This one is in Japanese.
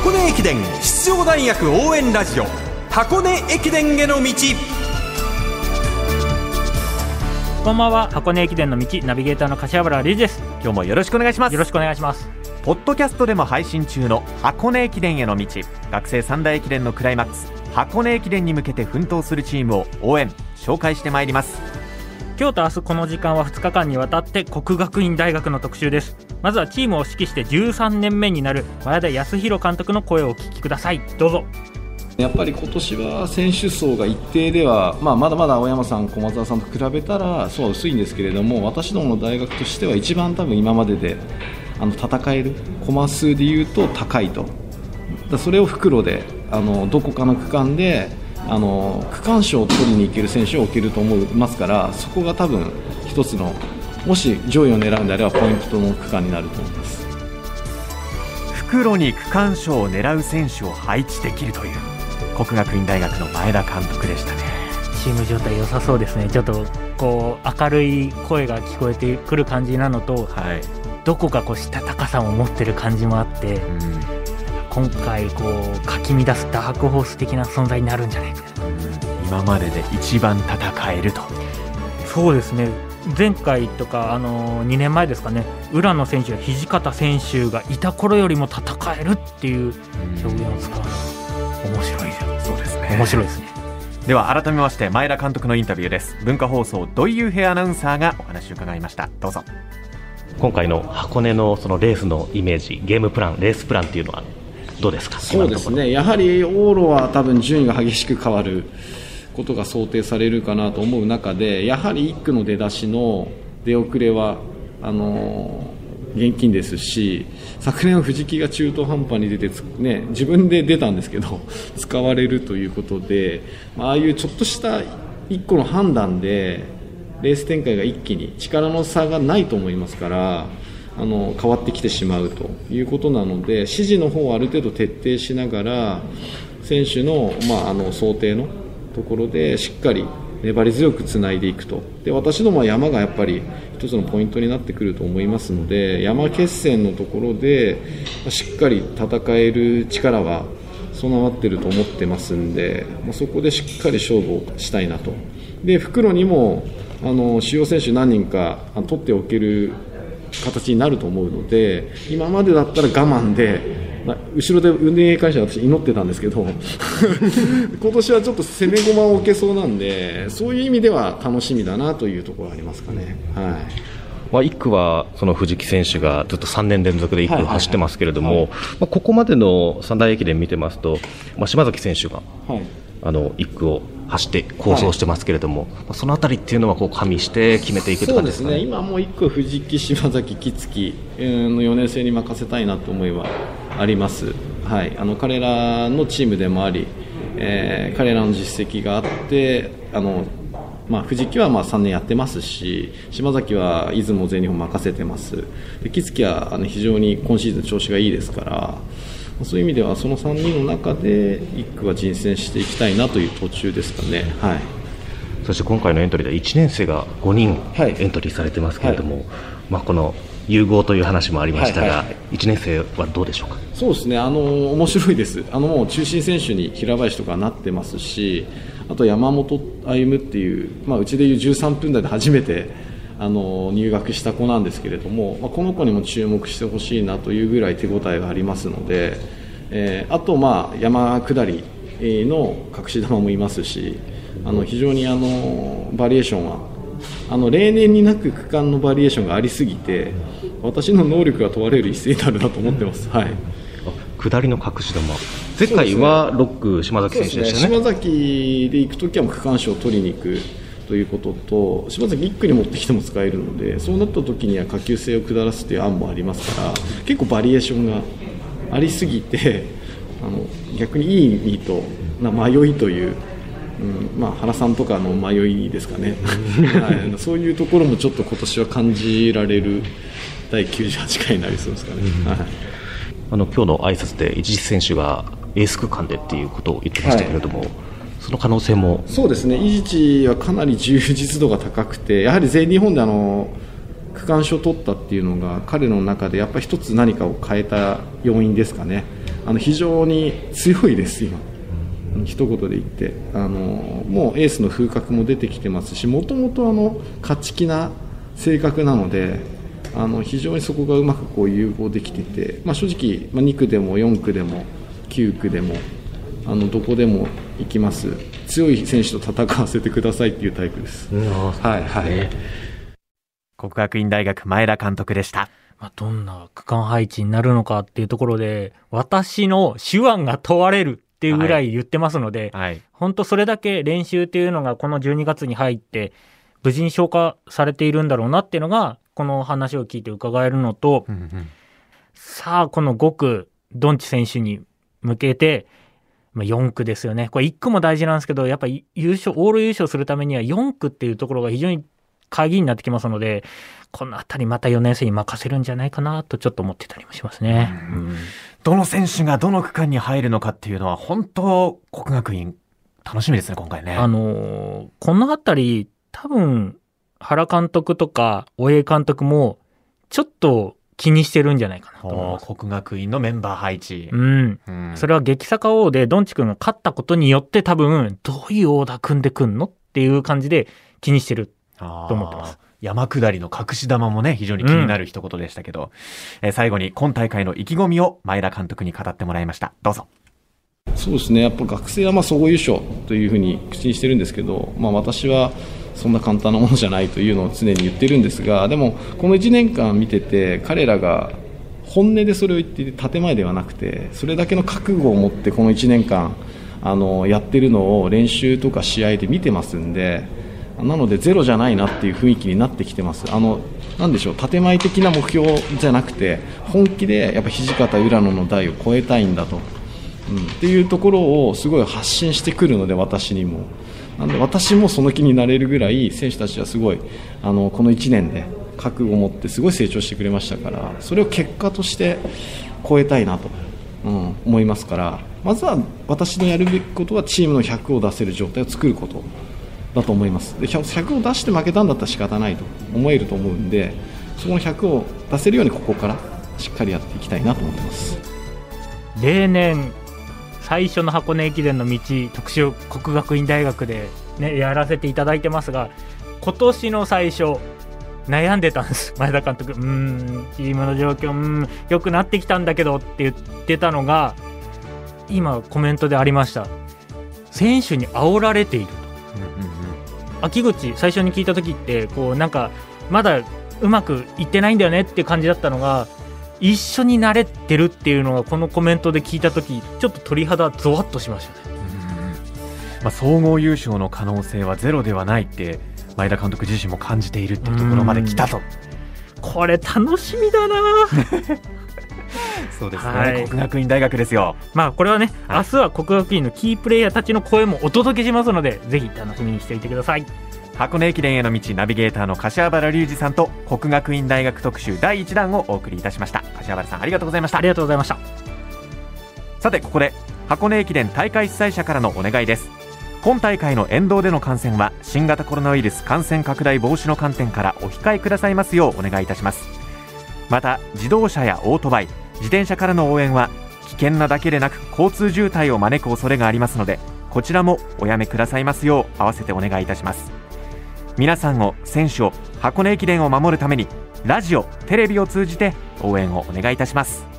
箱根駅伝出場大学応援ラジオ。箱根駅伝への道。こんばんは。箱根駅伝の道ナビゲーターの柏原理事です。今日もよろしくお願いします。よろしくお願いします。ポッドキャストでも配信中の箱根駅伝への道。学生三大駅伝のクライマックス。箱根駅伝に向けて奮闘するチームを応援紹介してまいります。今日と明日この時間は2日間にわたって国学院大学の特集ですまずはチームを指揮して13年目になる前田康弘監督の声をお聞きください。どうぞ。やっぱり今年は選手層が一定では、まあ、まだまだ青山さん、駒澤さんと比べたらそうは薄いんですけれども私どもの大学としては一番多分今までであの戦える駒数でいうと高いと。だそれを袋であのどこかの区間であの区間賞を取りに行ける選手を置けると思いますからそこが多分一つのもし上位を狙うんであればポイントの区間になると思います。袋に区間賞を狙う選手を配置できるという国学院大学の前田監督でしたね。チーム状態良さそうですね。ちょっとこう明るい声が聞こえてくる感じなのと、はい、どこかこうしたたかさも持ってる感じもあって、うん、今回こうかき乱すダークホース的な存在になるんじゃないか。な、うん、今までで一番戦えると。そうですね前回とか、あのー、2年前ですかね。浦野選手や土方選手がいた頃よりも戦えるっていう表現を使うの面白いですそうですね。面白いですね。では改めまして前田監督のインタビューです。文化放送土井雄平アナウンサーがお話を伺いました。どうぞ。今回の箱根のそのレースのイメージゲームプランレースプランっていうのはどうですか？そうですね。やはり往路は多分順位が激しく変わることが想定されるかなと思う中でやはり1区の出だしの出遅れはあの現金ですし昨年は藤木が中途半端に出て、ね、自分で出たんですけど 使われるということでまああいうちょっとした1個の判断でレース展開が一気に力の差がないと思いますからあの変わってきてしまうということなので指示の方をある程度徹底しながら選手の,、まあ、あの想定のところでしっかり粘り強くつないでいくと。で私どもは山がやっぱり一つのポイントになってくると思いますので山決戦のところでしっかり戦える力は備わってると思ってますんでまそこでしっかり勝負をしたいなと。で袋にもあの主要選手何人か取っておける形になると思うので今までだったら我慢でまあ、後ろで運営会社は私祈ってたんですけど 今年はちょっと攻め駒を置けそうなんでそういう意味では楽しみだなというところありますかね。はい。まあ、1区はその藤木選手がずっと3年連続で1区走ってますけれども、まあ、ここまでの三大駅伝見てますと、まあ、島崎選手が、はい、あの1区を走って構想してますけれども、はい、そのあたりっていうのはこう加味して決めていくそうですね、今もう1区藤木、島崎、木月の4年生に任せたいなと思いはあります、はい、あの彼らのチームでもあり、えー、彼らの実績があってあの、まあ、藤木はまあ3年やってますし島崎は出雲全日本任せてます。で木月はあの非常に今シーズン調子がいいですからそういう意味ではその3人の中で1区は人選していきたいなという途中ですかね。はい。そして今回のエントリーで1年生が5人エントリーされてますけれども、はい、まあ、この融合という話もありましたが、はいはいはい、1年生はどうでしょうか？そうですね。あの面白いです。あのもう中心選手に平林とかなってますしあと山本歩夢っていう、まあ、うちでいう13分台で初めてあの入学した子なんですけれども、まあ、この子にも注目してほしいなというぐらい手応えがありますので、えー、あと、まあ、山下りの隠し玉もいますしあの非常にあのバリエーションはあの例年になく区間のバリエーションがありすぎて私の能力が問われる一斉になるなと思ってます。はい。下りの隠し玉前回は6区、島崎選手でしたね、ね、島崎で行くときは区間賞を取りに行くということと島崎1区に持ってきても使えるのでそうなった時には下級生を下らすという案もありますから結構バリエーションがありすぎてあの逆にいい意味とな迷いといううんまあ、原さんとかの迷いですかね、はい、そういうところもちょっと今年は感じられる第98回になりそうですかね。はい。あの今日の挨拶で一時選手がエース区間でっていうことを言ってましたけれども、はい、その可能性もそうですね、伊地はかなり充実度が高くて、やはり全日本であの区間賞を取ったっていうのが、彼の中でやっぱり一つ何かを変えた要因ですかね。あの非常に強いです、今。一言で言ってあのもうエースの風格も出てきてますしもともと勝ち気な性格なのであの非常にそこがうまくこう融合できてて、まあ、正直、まあ、2区でも4区でも9区でもあのどこでも行きます。強い選手と戦わせてくださいっていうタイプです。はいはい、国学院大学前田監督でした。まあ、どんな区間配置になるのかっていうところで私の手腕が問われるっていうぐらい言ってますので、はい。はい、本当それだけ練習っていうのがこの12月に入って無事に消化されているんだろうなっていうのがこの話を聞いて伺えるのと、うんうん、さあこの5区ドンチ選手に向けて、まあ、4区ですよねこれ1区も大事なんですけどやっぱ優勝オール優勝するためには4区っていうところが非常に鍵になってきますのでこの辺りまた4年生に任せるんじゃないかなとちょっと思ってたりもしますね。うん、どの選手がどの区間に入るのかっていうのは本当国学院楽しみですね今回ね。あのー、この辺り多分、原監督とか、大江監督も、ちょっと気にしてるんじゃないかなと思います。国学院のメンバー配置。うん。うん、それは激坂王で、ドンチ君が勝ったことによって多分、どういうオーダー組んでくんのっていう感じで気にしてると思ってます。山下りの隠し玉もね、非常に気になる一言でしたけど、うん、え最後に今大会の意気込みを前田監督に語ってもらいました。どうぞ。そうですね、やっぱ学生はまあ総合優勝というふうに口にしてるんですけど、まあ、私はそんな簡単なものじゃないというのを常に言ってるんですがでもこの1年間見てて彼らが本音でそれを言っていて建前ではなくてそれだけの覚悟を持ってこの1年間あのやってるのを練習とか試合で見てますんでなのでゼロじゃないなっていう雰囲気になってきてます。あのなんでしょう建前的な目標じゃなくて本気でやっぱ土方浦野の台を超えたいんだと、うん、っていうところをすごい発信してくるので私にも。なんで私もその気になれるぐらい選手たちはすごいあのこの1年で覚悟を持ってすごい成長してくれましたからそれを結果として超えたいなと、うん、思いますからまずは私のやるべきことはチームの100を出せる状態を作ることだと思います。で 100, を出して負けたんだったら仕方ないと思えると思うんでそこの100を出せるようにここからしっかりやっていきたいなと思ってます。例年最初の箱根駅伝の道特集国学院大学で、ね、やらせていただいてますが今年の最初悩んでたんです。前田監督。うんチームの状況うん良くなってきたんだけどって言ってたのが今コメントでありました。選手に煽られていると、秋口最初に聞いた時ってこうなんかまだうまくいってないんだよねって感じだったのが一緒になれてるっていうのがこのコメントで聞いた時ちょっと鳥肌ゾワッとしましたね、まあ、総合優勝の可能性はゼロではないって前田監督自身も感じているっていうところまで来たと。これ楽しみだな。そうですね、はい、国学院大学ですよ。まあこれはね、はい、明日は国学院のキープレーヤーたちの声もお届けしますのでぜひ楽しみにしていてください箱根駅伝への道ナビゲーターの柏原隆二さんと国学院大学特集第1弾をお送りいたしました。柏原さんありがとうございました。ありがとうございました。さてここで箱根駅伝大会主催者からのお願いです。今大会の沿道での観戦は新型コロナウイルス感染拡大防止の観点からお控えくださいますようお願いいたします。また自動車やオートバイ自転車からの応援は危険なだけでなく交通渋滞を招く恐れがありますのでこちらもおやめくださいますよう合わせてお願いいたします皆さんを選手を箱根駅伝を守るためにラジオテレビを通じて応援をお願いいたします。